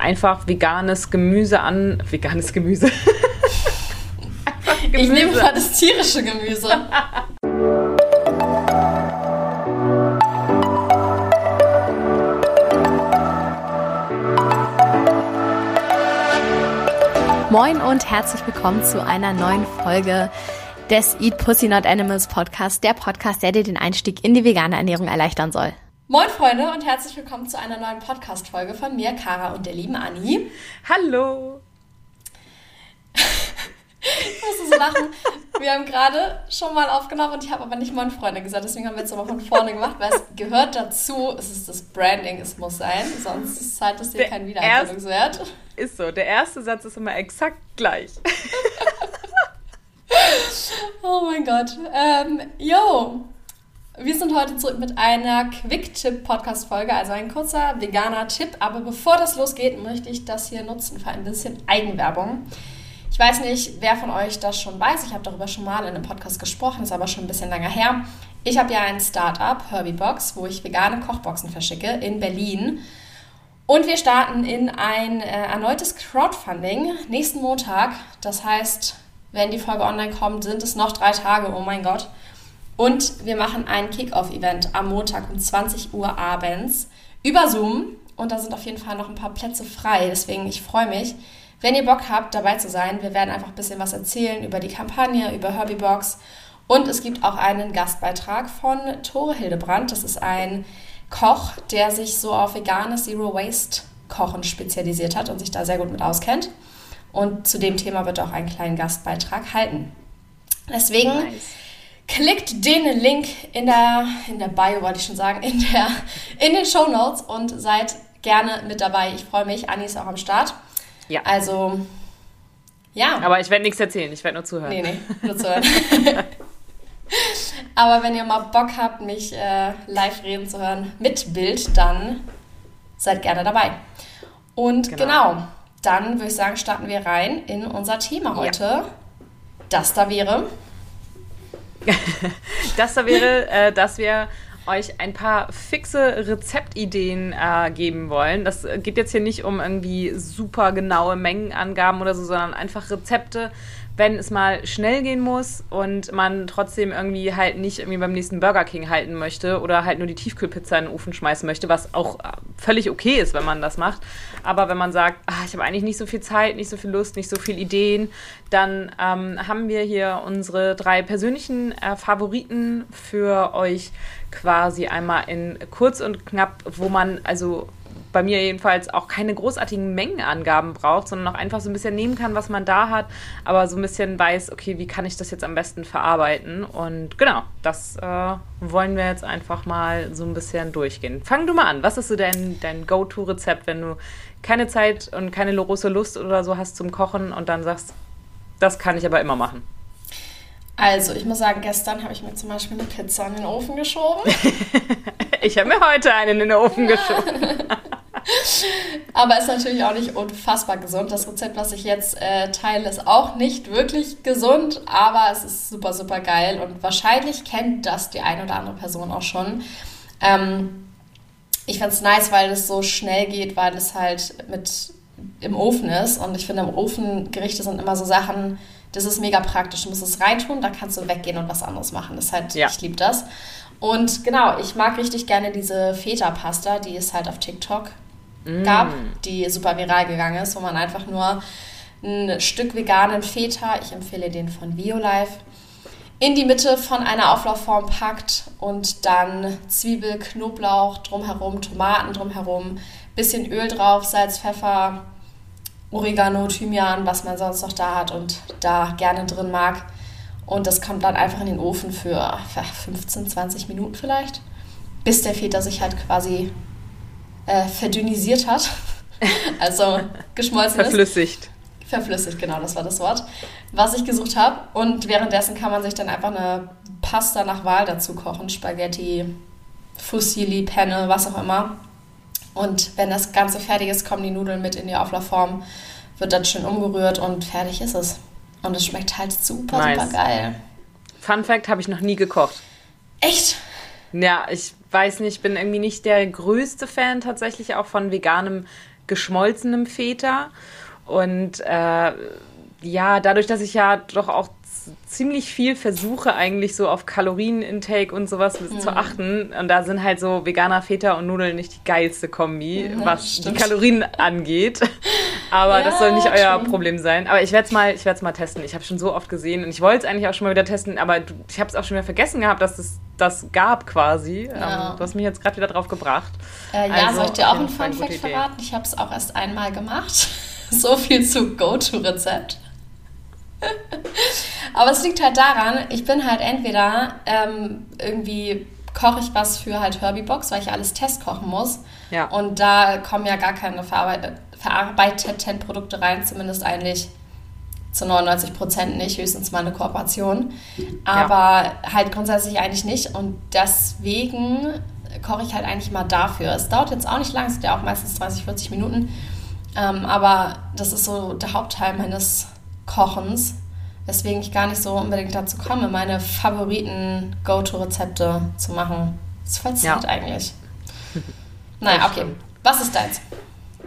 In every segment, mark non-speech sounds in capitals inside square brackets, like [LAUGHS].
einfach veganes Gemüse an. Veganes Gemüse. [LAUGHS] Gemüse. Ich nehme mal das tierische Gemüse. Moin und herzlich willkommen zu einer neuen Folge des Eat Pussy Not Animals Podcast, der Podcast, der dir den Einstieg in die vegane Ernährung erleichtern soll. Moin Freunde und herzlich willkommen zu einer neuen Podcast-Folge von mir, Kara und der lieben Anni. Hallo! ich musste so lachen. Wir haben gerade schon mal aufgenommen und ich habe aber nicht Moin Freunde gesagt, deswegen haben wir jetzt nochmal von vorne gemacht, weil es gehört dazu, es ist das Branding, es muss sein, sonst zahlt es dir keinen Wiedererkennungswert. Ist so, der erste Satz ist immer exakt gleich. [LAUGHS] oh mein Gott. Ähm, yo, wir sind heute zurück mit einer Quick-Tipp-Podcast-Folge, also ein kurzer veganer Tipp. Aber bevor das losgeht, möchte ich das hier nutzen für ein bisschen Eigenwerbung. Ich weiß nicht, wer von euch das schon weiß. Ich habe darüber schon mal in einem Podcast gesprochen, ist aber schon ein bisschen länger her. Ich habe ja ein Startup, Herbiebox, wo ich vegane Kochboxen verschicke in Berlin. Und wir starten in ein äh, erneutes Crowdfunding nächsten Montag. Das heißt, wenn die Folge online kommt, sind es noch drei Tage. Oh mein Gott. Und wir machen ein Kick-Off-Event am Montag um 20 Uhr abends über Zoom. Und da sind auf jeden Fall noch ein paar Plätze frei. Deswegen, ich freue mich, wenn ihr Bock habt, dabei zu sein. Wir werden einfach ein bisschen was erzählen über die Kampagne, über Herbiebox. Und es gibt auch einen Gastbeitrag von Tore Hildebrand. Das ist ein Koch, der sich so auf veganes Zero Waste Kochen spezialisiert hat und sich da sehr gut mit auskennt. Und zu dem Thema wird auch einen kleinen Gastbeitrag halten. Deswegen nice. Klickt den Link in der, in der Bio, wollte ich schon sagen, in, der, in den Show Notes und seid gerne mit dabei. Ich freue mich. Anni ist auch am Start. Ja. Also, ja. Aber ich werde nichts erzählen, ich werde nur zuhören. Nee, nee, nur zuhören. [LAUGHS] Aber wenn ihr mal Bock habt, mich äh, live reden zu hören mit Bild, dann seid gerne dabei. Und genau, genau dann würde ich sagen, starten wir rein in unser Thema heute. Ja. Das da wäre. Das da wäre, äh, dass wir euch ein paar fixe Rezeptideen äh, geben wollen. Das geht jetzt hier nicht um irgendwie super genaue Mengenangaben oder so, sondern einfach Rezepte, wenn es mal schnell gehen muss und man trotzdem irgendwie halt nicht irgendwie beim nächsten Burger King halten möchte oder halt nur die Tiefkühlpizza in den Ofen schmeißen möchte, was auch äh, völlig okay ist, wenn man das macht. Aber wenn man sagt, ach, ich habe eigentlich nicht so viel Zeit, nicht so viel Lust, nicht so viel Ideen, dann ähm, haben wir hier unsere drei persönlichen äh, Favoriten für euch quasi einmal in kurz und knapp, wo man also bei mir jedenfalls auch keine großartigen Mengenangaben braucht, sondern auch einfach so ein bisschen nehmen kann, was man da hat, aber so ein bisschen weiß, okay, wie kann ich das jetzt am besten verarbeiten? Und genau, das äh, wollen wir jetzt einfach mal so ein bisschen durchgehen. Fang du mal an. Was ist so dein, dein Go-To-Rezept, wenn du keine Zeit und keine große Lust oder so hast zum Kochen und dann sagst, das kann ich aber immer machen? Also, ich muss sagen, gestern habe ich mir zum Beispiel eine Pizza in den Ofen geschoben. [LAUGHS] ich habe mir heute einen in den Ofen geschoben. [LAUGHS] Aber ist natürlich auch nicht unfassbar gesund. Das Rezept, was ich jetzt äh, teile, ist auch nicht wirklich gesund, aber es ist super, super geil und wahrscheinlich kennt das die eine oder andere Person auch schon. Ähm, ich es nice, weil es so schnell geht, weil es halt mit im Ofen ist und ich finde, im Ofen Gerichte sind immer so Sachen, das ist mega praktisch. Du musst es reintun, da kannst du weggehen und was anderes machen. Das halt, ja. ich liebe das. Und genau, ich mag richtig gerne diese Feta-Pasta, die es halt auf TikTok mm. gab, die super viral gegangen ist, wo man einfach nur ein Stück veganen Feta, ich empfehle den von Violife, in die Mitte von einer Auflaufform packt und dann Zwiebel, Knoblauch drumherum, Tomaten drumherum, bisschen Öl drauf, Salz, Pfeffer, Oregano, Thymian, was man sonst noch da hat und da gerne drin mag. Und das kommt dann einfach in den Ofen für 15, 20 Minuten vielleicht, bis der Feta sich halt quasi äh, verdünnisiert hat. [LAUGHS] also geschmolzen Verflüssigt. ist. Verflüssigt, genau, das war das Wort, was ich gesucht habe. Und währenddessen kann man sich dann einfach eine Pasta nach Wahl dazu kochen. Spaghetti, Fusilli, Penne, was auch immer. Und wenn das Ganze fertig ist, kommen die Nudeln mit in die Auflaufform, wird dann schön umgerührt und fertig ist es. Und es schmeckt halt super, nice. super geil. Fun Fact, habe ich noch nie gekocht. Echt? Ja, ich weiß nicht, ich bin irgendwie nicht der größte Fan tatsächlich auch von veganem geschmolzenem Feta. Und äh, ja, dadurch, dass ich ja doch auch ziemlich viel versuche, eigentlich so auf Kalorienintake und sowas mhm. zu achten. Und da sind halt so veganer Feta und Nudeln nicht die geilste Kombi, mhm, was stimmt. die Kalorien angeht. Aber ja, das soll nicht euer schon. Problem sein. Aber ich werde es mal, mal testen. Ich habe schon so oft gesehen und ich wollte es eigentlich auch schon mal wieder testen, aber ich habe es auch schon wieder vergessen gehabt, dass es das gab quasi. Ja. Ähm, du hast mich jetzt gerade wieder drauf gebracht. Äh, ja, also, soll ich dir auch einen Fun Fact verraten? Ich habe es auch erst einmal gemacht. [LAUGHS] so viel zu Go-To-Rezept. [LAUGHS] Aber es liegt halt daran, ich bin halt entweder ähm, irgendwie koche ich was für halt Herbie-Box, weil ich alles testkochen muss. Ja. Und da kommen ja gar keine verarbeiteten Produkte rein, zumindest eigentlich zu 99 Prozent nicht, höchstens mal eine Kooperation. Aber ja. halt grundsätzlich eigentlich nicht. Und deswegen koche ich halt eigentlich mal dafür. Es dauert jetzt auch nicht lang, es sind ja auch meistens 30, 40 Minuten. Ähm, aber das ist so der Hauptteil meines Kochens, weswegen ich gar nicht so unbedingt dazu komme, meine Favoriten Go-To-Rezepte zu machen. Das ist voll Zeit ja. eigentlich. [LAUGHS] naja, okay. Was ist deins?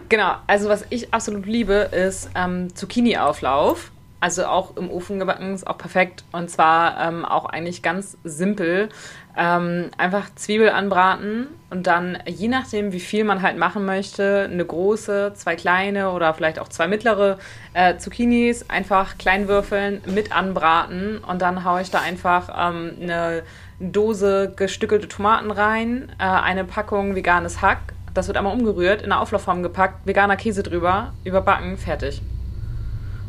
Genau, also was ich absolut liebe, ist ähm, Zucchini-Auflauf. Also auch im Ofen gebacken, ist auch perfekt. Und zwar ähm, auch eigentlich ganz simpel. Ähm, einfach Zwiebel anbraten und dann, je nachdem, wie viel man halt machen möchte, eine große, zwei kleine oder vielleicht auch zwei mittlere äh, Zucchinis einfach klein würfeln, mit anbraten und dann haue ich da einfach ähm, eine Dose gestückelte Tomaten rein, äh, eine Packung veganes Hack, das wird einmal umgerührt, in eine Auflaufform gepackt, veganer Käse drüber, überbacken, fertig.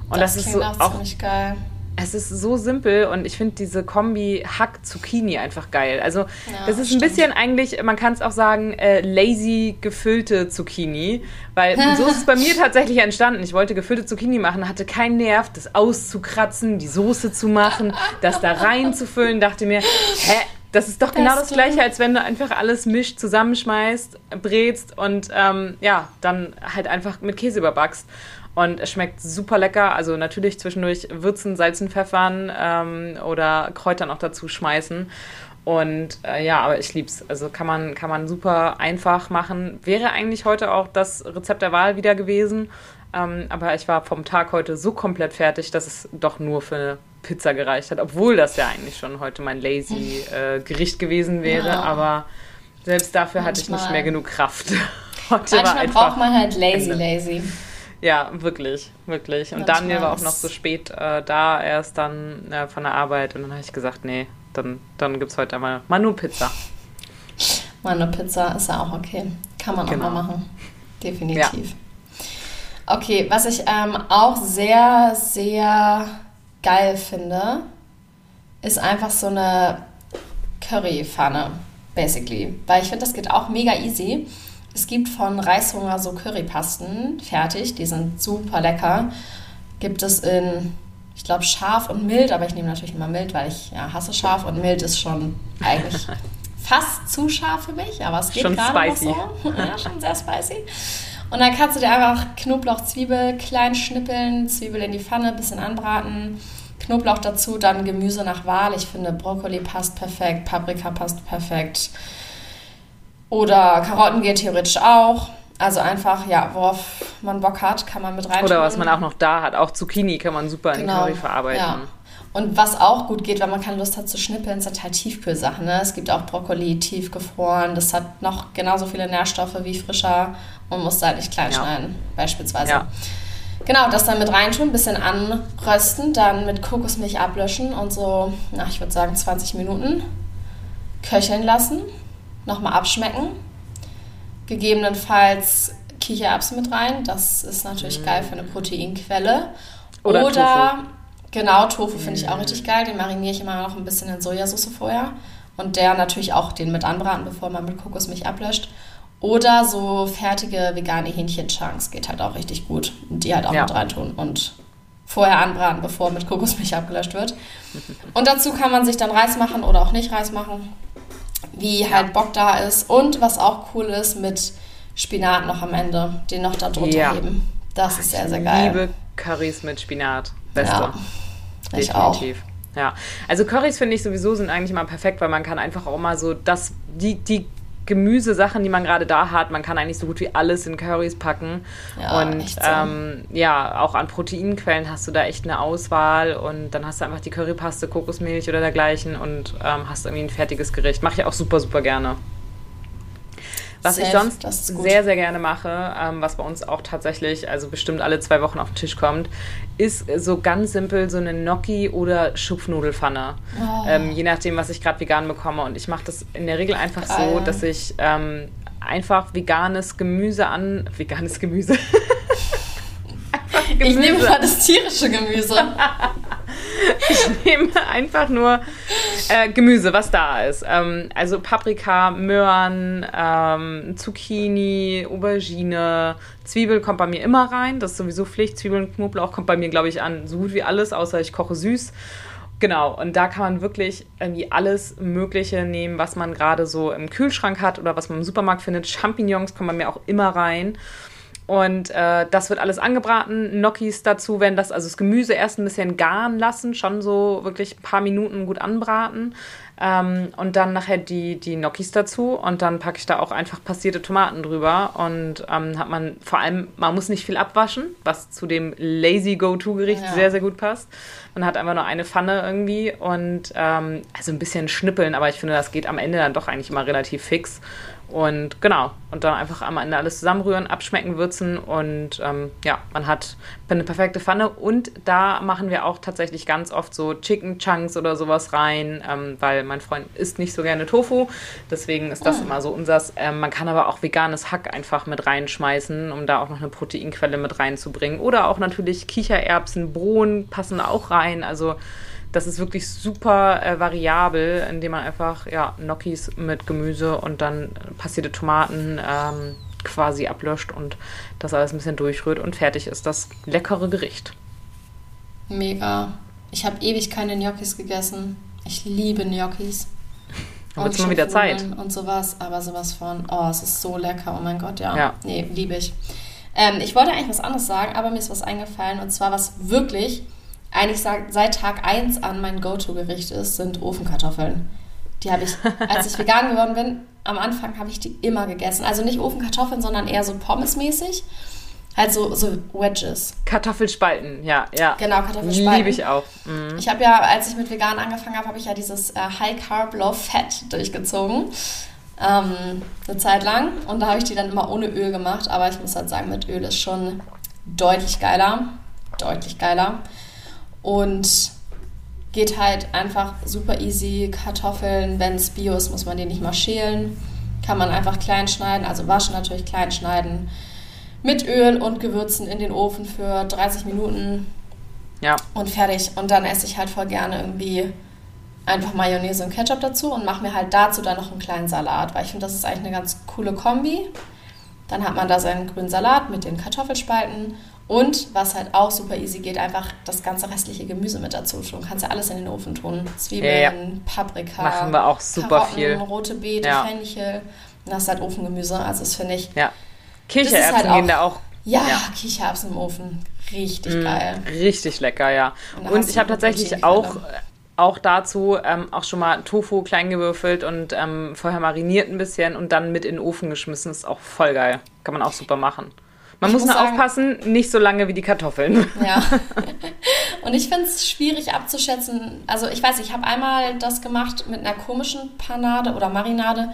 Und das, das ist so auch ziemlich geil. Es ist so simpel und ich finde diese Kombi Hack-Zucchini einfach geil. Also, ja, das ist ein bisschen eigentlich, man kann es auch sagen, äh, lazy gefüllte Zucchini. Weil so ist es bei mir [LAUGHS] tatsächlich entstanden. Ich wollte gefüllte Zucchini machen, hatte keinen Nerv, das auszukratzen, die Soße zu machen, das da reinzufüllen. Dachte mir, hä, das ist doch das genau das Gleiche, als wenn du einfach alles mischt, zusammenschmeißt, brätst und ähm, ja, dann halt einfach mit Käse überbackst. Und es schmeckt super lecker. Also natürlich zwischendurch würzen, salzen, pfeffern ähm, oder Kräuter noch dazu schmeißen. Und äh, ja, aber ich lieb's. Also kann man, kann man super einfach machen. Wäre eigentlich heute auch das Rezept der Wahl wieder gewesen. Ähm, aber ich war vom Tag heute so komplett fertig, dass es doch nur für eine Pizza gereicht hat. Obwohl das ja eigentlich schon heute mein lazy äh, Gericht gewesen wäre. Ja. Aber selbst dafür Manchmal. hatte ich nicht mehr genug Kraft. [LAUGHS] heute Manchmal braucht man halt lazy, Ende. lazy. Ja, wirklich, wirklich. Und Manchmal Daniel war auch noch so spät äh, da, erst dann äh, von der Arbeit. Und dann habe ich gesagt, nee, dann, dann gibt es heute einmal mal nur Pizza. Mal nur Pizza ist ja auch okay. Kann man genau. auch mal machen. Definitiv. Ja. Okay, was ich ähm, auch sehr, sehr geil finde, ist einfach so eine Currypfanne, basically. Weil ich finde, das geht auch mega easy. Es gibt von Reishunger so Currypasten fertig, die sind super lecker. Gibt es in, ich glaube, scharf und mild, aber ich nehme natürlich immer mild, weil ich ja, hasse scharf und mild ist schon eigentlich [LAUGHS] fast zu scharf für mich, aber es geht gerade noch so. ja, schon sehr spicy. Und dann kannst du dir einfach Knoblauch, Zwiebel klein schnippeln, Zwiebel in die Pfanne, bisschen anbraten, Knoblauch dazu, dann Gemüse nach Wahl. Ich finde Brokkoli passt perfekt, Paprika passt perfekt. Oder Karotten geht theoretisch auch. Also einfach, ja, worauf man Bock hat, kann man mit rein. Oder was man auch noch da hat. Auch Zucchini kann man super genau. in Curry verarbeiten. Ja. Und was auch gut geht, wenn man keine Lust hat zu schnippeln, sind halt Tiefkühlsachen. Ne? Es gibt auch Brokkoli tiefgefroren. Das hat noch genauso viele Nährstoffe wie frischer und muss da halt nicht klein ja. schneiden, beispielsweise. Ja. Genau, das dann mit reintun, ein bisschen anrösten, dann mit Kokosmilch ablöschen und so, na, ich würde sagen 20 Minuten köcheln lassen nochmal abschmecken. Gegebenenfalls Kichererbsen mit rein. Das ist natürlich mm. geil für eine Proteinquelle. Oder, Oder Tofu. genau, Tofu finde ich auch mm. richtig geil. Den mariniere ich immer noch ein bisschen in Sojasauce vorher. Und der natürlich auch den mit anbraten, bevor man mit Kokosmilch ablöscht. Oder so fertige vegane Hähnchenchunks geht halt auch richtig gut. Und die halt auch ja. mit reintun und vorher anbraten, bevor mit Kokosmilch [LAUGHS] abgelöscht wird. Und dazu kann man sich dann Reis machen oder auch nicht Reis machen wie halt Bock da ist. Und was auch cool ist, mit Spinat noch am Ende, den noch da drunter ja. heben. Das ist sehr, sehr geil. Ich liebe Currys mit Spinat. Beste. Ja, ich Definitiv. auch. Ja, also Currys finde ich sowieso sind eigentlich immer perfekt, weil man kann einfach auch mal so das, die, die Gemüsesachen, die man gerade da hat. Man kann eigentlich so gut wie alles in Currys packen. Ja, und so. ähm, ja, auch an Proteinquellen hast du da echt eine Auswahl. Und dann hast du einfach die Currypaste, Kokosmilch oder dergleichen und ähm, hast irgendwie ein fertiges Gericht. Mache ich auch super, super gerne. Was ich Safe, sonst ist gut. sehr, sehr gerne mache, ähm, was bei uns auch tatsächlich, also bestimmt alle zwei Wochen auf den Tisch kommt, ist so ganz simpel so eine Gnocchi- oder Schupfnudelfanne. Oh. Ähm, je nachdem, was ich gerade vegan bekomme. Und ich mache das in der Regel einfach so, Geil. dass ich ähm, einfach veganes Gemüse an. Veganes Gemüse. [LAUGHS] Einfach Ich nehme mal das tierische Gemüse. [LAUGHS] [LAUGHS] Ich nehme einfach nur äh, Gemüse, was da ist. Ähm, also Paprika, Möhren, ähm, Zucchini, Aubergine, Zwiebel kommt bei mir immer rein. Das ist sowieso Pflicht. Zwiebeln, Knoblauch kommt bei mir, glaube ich, an so gut wie alles, außer ich koche süß. Genau, und da kann man wirklich irgendwie alles Mögliche nehmen, was man gerade so im Kühlschrank hat oder was man im Supermarkt findet. Champignons kommen bei mir auch immer rein. Und äh, das wird alles angebraten. Gnocchis dazu werden das, also das Gemüse erst ein bisschen garen lassen, schon so wirklich ein paar Minuten gut anbraten. Ähm, und dann nachher die, die Gnocchis dazu. Und dann packe ich da auch einfach passierte Tomaten drüber. Und ähm, hat man vor allem, man muss nicht viel abwaschen, was zu dem Lazy Go-To-Gericht Ja. sehr, sehr gut passt. Man hat einfach nur eine Pfanne irgendwie und ähm, also ein bisschen schnippeln, aber ich finde, das geht am Ende dann doch eigentlich immer relativ fix. Und genau, und dann einfach am Ende alles zusammenrühren, abschmecken, würzen und ähm, ja, man hat eine perfekte Pfanne. Und da machen wir auch tatsächlich ganz oft so Chicken Chunks oder sowas rein, ähm, weil mein Freund isst nicht so gerne Tofu. Deswegen ist das immer so unsers. Ähm, man kann aber auch veganes Hack einfach mit reinschmeißen, um da auch noch eine Proteinquelle mit reinzubringen. Oder auch natürlich Kichererbsen, Bohnen passen auch rein. Also das ist wirklich super äh, variabel, indem man einfach ja, Gnocchis mit Gemüse und dann passierte Tomaten ähm, quasi ablöscht und das alles ein bisschen durchrührt und fertig ist das leckere Gericht. Mega. Ich habe ewig keine Gnocchis gegessen. Ich liebe Gnocchis. [LAUGHS] Dann wird's mal wieder Zeit. Und sowas, aber sowas von, oh, es ist so lecker, oh mein Gott, ja. Ja. Nee, liebe ich. Ähm, ich wollte eigentlich was anderes sagen, aber mir ist was eingefallen und zwar, was wirklich eigentlich seit Tag 1 an mein Go-To-Gericht ist, sind Ofenkartoffeln. Die habe ich, als ich [LAUGHS] vegan geworden bin, am Anfang habe ich die immer gegessen. Also nicht Ofenkartoffeln, sondern eher so pommesmäßig. Halt so, so Wedges. Kartoffelspalten, ja, ja. Genau, Kartoffelspalten. Liebe ich auch. Mhm. Ich habe ja, als ich mit vegan angefangen habe, habe ich ja dieses äh, High Carb, Low Fat durchgezogen. Ähm, eine Zeit lang. Und da habe ich die dann immer ohne Öl gemacht. Aber ich muss halt sagen, mit Öl ist schon deutlich geiler. Deutlich geiler. Und geht halt einfach super easy. Kartoffeln, wenn es Bio ist, muss man die nicht mal schälen. Kann man einfach klein schneiden, also waschen natürlich klein schneiden. Mit Öl und Gewürzen in den Ofen für 30 Minuten Ja, und fertig. Und dann esse ich halt voll gerne irgendwie einfach Mayonnaise und Ketchup dazu und mache mir halt dazu dann noch einen kleinen Salat, weil ich finde, das ist eigentlich eine ganz coole Kombi. Dann hat man da seinen grünen Salat mit den Kartoffelspalten und was halt auch super easy geht, einfach das ganze restliche Gemüse mit dazu tun. Kannst ja alles in den Ofen tun. Zwiebeln, Ja, Paprika, Machen wir auch super Karotten, viel. rote Beete, Ja. Fenchel. Und das ist halt Ofengemüse. Also das finde ich, ja. Kichererbsen halt auch- gehen da auch ja, Ja. Kichererbsen im Ofen. Richtig Mm, geil. Richtig lecker, ja. Und Und ich habe tatsächlich auch, auch dazu ähm, auch schon mal Tofu klein gewürfelt und ähm, vorher mariniert ein bisschen und dann mit in den Ofen geschmissen. ist auch voll geil. Kann man auch super machen. Man muss muss nur sagen- aufpassen, nicht so lange wie die Kartoffeln. Ja. [LAUGHS] Und ich finde es schwierig abzuschätzen. Also ich weiß, ich habe einmal das gemacht mit einer komischen Panade oder Marinade.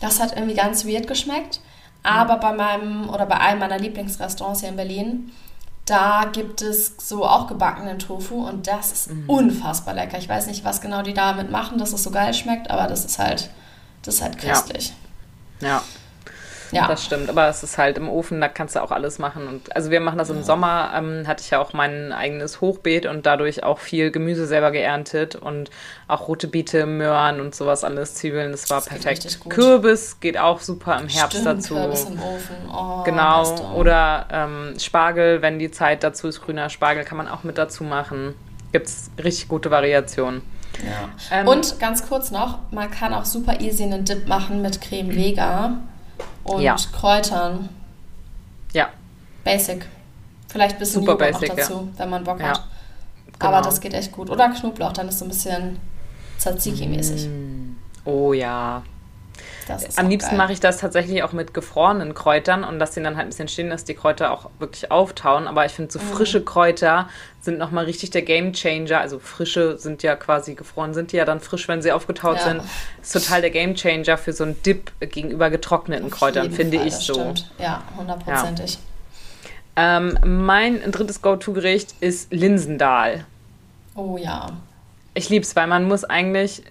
Das hat irgendwie ganz weird geschmeckt. Aber bei meinem oder bei einem meiner Lieblingsrestaurants hier in Berlin, da gibt es so auch gebackenen Tofu und das ist unfassbar lecker. Ich weiß nicht, was genau die damit machen, dass es so geil schmeckt, aber das ist halt, das ist halt köstlich. Ja, Ja. Das stimmt. Aber es ist halt im Ofen, da kannst du auch alles machen. Und also wir machen das im Sommer, ähm, hatte ich ja auch mein eigenes Hochbeet und dadurch auch viel Gemüse selber geerntet und auch rote Beete, Möhren und sowas alles, Zwiebeln, das war Das geht perfekt. gut. Kürbis geht auch super im Herbst Stimmt, dazu. Kürbis im Ofen. Oh, Genau, oder ähm, Spargel, wenn die Zeit dazu ist, grüner Spargel kann man auch mit dazu machen. Gibt es richtig gute Variationen. Ja. Ähm, und ganz kurz noch, man kann auch super easy einen Dip machen mit Creme Vega und Ja. Kräutern. Ja, Basic. Vielleicht ein bisschen Super Joghurt basic, noch dazu, wenn man Bock Ja, hat. genau. Aber das geht echt gut. Oder Knoblauch, dann ist so ein bisschen Tzatziki-mäßig. oh ja. Am liebsten mache ich das tatsächlich auch mit gefrorenen Kräutern und lasse den dann halt ein bisschen stehen, dass die Kräuter auch wirklich auftauen. Aber ich finde, so mhm. frische Kräuter sind nochmal richtig der Game Changer. Also frische sind ja quasi gefroren, sind die ja dann frisch, wenn sie aufgetaut ja. sind. Ist total der Game Changer für so einen Dip gegenüber getrockneten Auf Kräutern, finde Fall, ich so. Stimmt. Ja, hundertprozentig. Ja. Ähm, mein drittes Go-To-Gericht ist Linsendahl. Oh ja. Ich liebe es, weil man muss eigentlich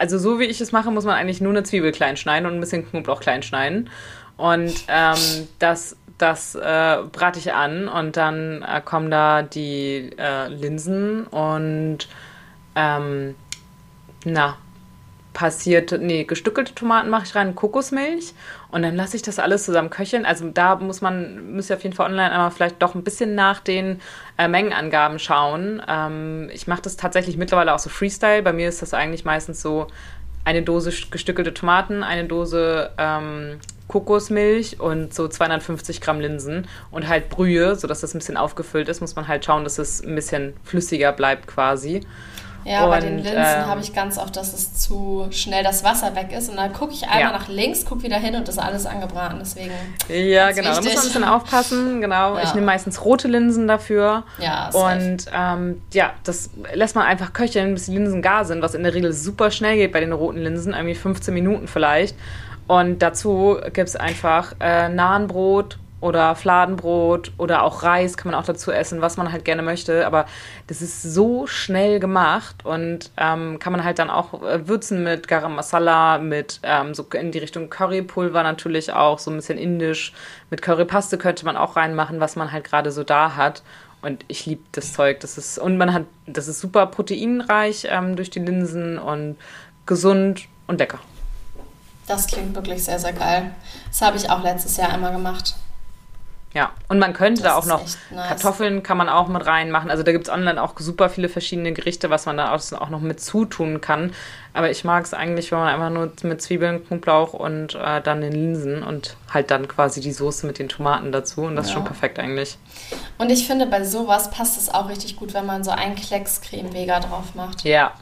also so wie ich es mache, muss man eigentlich nur eine Zwiebel klein schneiden und ein bisschen Knoblauch klein schneiden. Und ähm, das, das äh, brate ich an und dann äh, kommen da die äh, Linsen und ähm, na, passiert, nee, gestückelte Tomaten mache ich rein, Kokosmilch und dann lasse ich das alles zusammen köcheln. Also da muss man, müsst ihr auf jeden Fall online einmal vielleicht doch ein bisschen nach den äh, Mengenangaben schauen. Ähm, ich mache das tatsächlich mittlerweile auch so Freestyle. Bei mir ist das eigentlich meistens so eine Dose gestückelte Tomaten, eine Dose ähm, Kokosmilch und so 250 Gramm Linsen und halt Brühe, sodass das ein bisschen aufgefüllt ist, muss man halt schauen, dass es ein bisschen flüssiger bleibt quasi. Ja, und, bei den Linsen ähm, habe ich ganz oft, dass es zu schnell das Wasser weg ist. Und dann gucke ich einmal ja. nach links, gucke wieder hin und ist alles angebraten. Deswegen. Ja, genau. Da muss man ein bisschen aufpassen. Genau. Ja. Ich nehme meistens rote Linsen dafür. Ja. Und ähm, ja, das lässt man einfach köcheln, bis die Linsen gar sind, was in der Regel super schnell geht bei den roten Linsen. Irgendwie 15 Minuten vielleicht. Und dazu gibt es einfach äh, Nahenbrot oder Fladenbrot oder auch Reis kann man auch dazu essen, was man halt gerne möchte. Aber das ist so schnell gemacht und ähm, kann man halt dann auch äh, würzen mit Garam Masala, mit ähm, so in die Richtung Currypulver natürlich auch, so ein bisschen indisch. Mit Currypaste könnte man auch reinmachen, was man halt gerade so da hat. Und ich liebe das Zeug. Das ist, und man hat, das ist super proteinreich ähm, durch die Linsen und gesund und lecker. Das klingt wirklich sehr, sehr geil. Das habe ich auch letztes Jahr einmal gemacht. Ja, und man könnte das da auch noch nice. Kartoffeln kann man auch mit reinmachen. Also da gibt es online auch super viele verschiedene Gerichte, was man da auch noch mit zutun kann. Aber ich mag es eigentlich, wenn man einfach nur mit Zwiebeln, Knoblauch und äh, dann den Linsen und halt dann quasi die Soße mit den Tomaten dazu. Und das ja. ist schon perfekt eigentlich. Und ich finde, bei sowas passt es auch richtig gut, wenn man so einen Klecks Creme Vega drauf macht. Ja.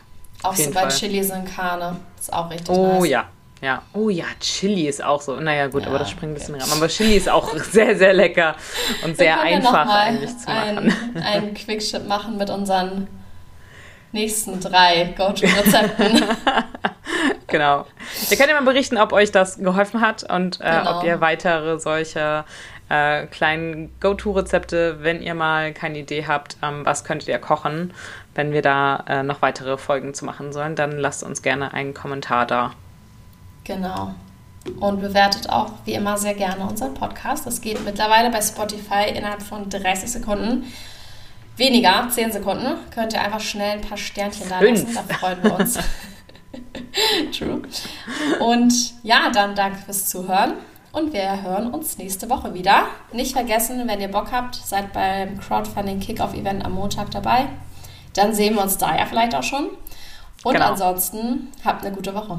Auch so bei Fall. Chilis in Karne. Ist auch richtig oh, nice. Oh ja, ja, oh ja, Chili ist auch so. Naja, gut, ja, aber das springt ein bisschen okay. ran. Aber Chili ist auch [LAUGHS] sehr, sehr lecker und sehr einfach ja eigentlich zu machen. Einen, einen Quickship machen mit unseren nächsten drei Go-To-Rezepten. [LAUGHS] genau. Ihr könnt ja mal berichten, ob euch das geholfen hat und äh, genau. ob ihr weitere solche äh, kleinen Go-To-Rezepte, wenn ihr mal keine Idee habt, ähm, was könntet ihr kochen, wenn wir da äh, noch weitere Folgen zu machen sollen, dann lasst uns gerne einen Kommentar da. Genau. Und bewertet auch wie immer sehr gerne unseren Podcast. Das geht mittlerweile bei Spotify innerhalb von 30 Sekunden. Weniger, 10 Sekunden. Könnt ihr einfach schnell ein paar Sternchen da lassen. Da freuen wir uns. [LAUGHS] True. Und ja, dann danke fürs Zuhören. Und wir hören uns nächste Woche wieder. Nicht vergessen, wenn ihr Bock habt, seid beim Crowdfunding Kickoff Event am Montag dabei. Dann sehen wir uns da ja vielleicht auch schon. Und genau. ansonsten habt eine gute Woche.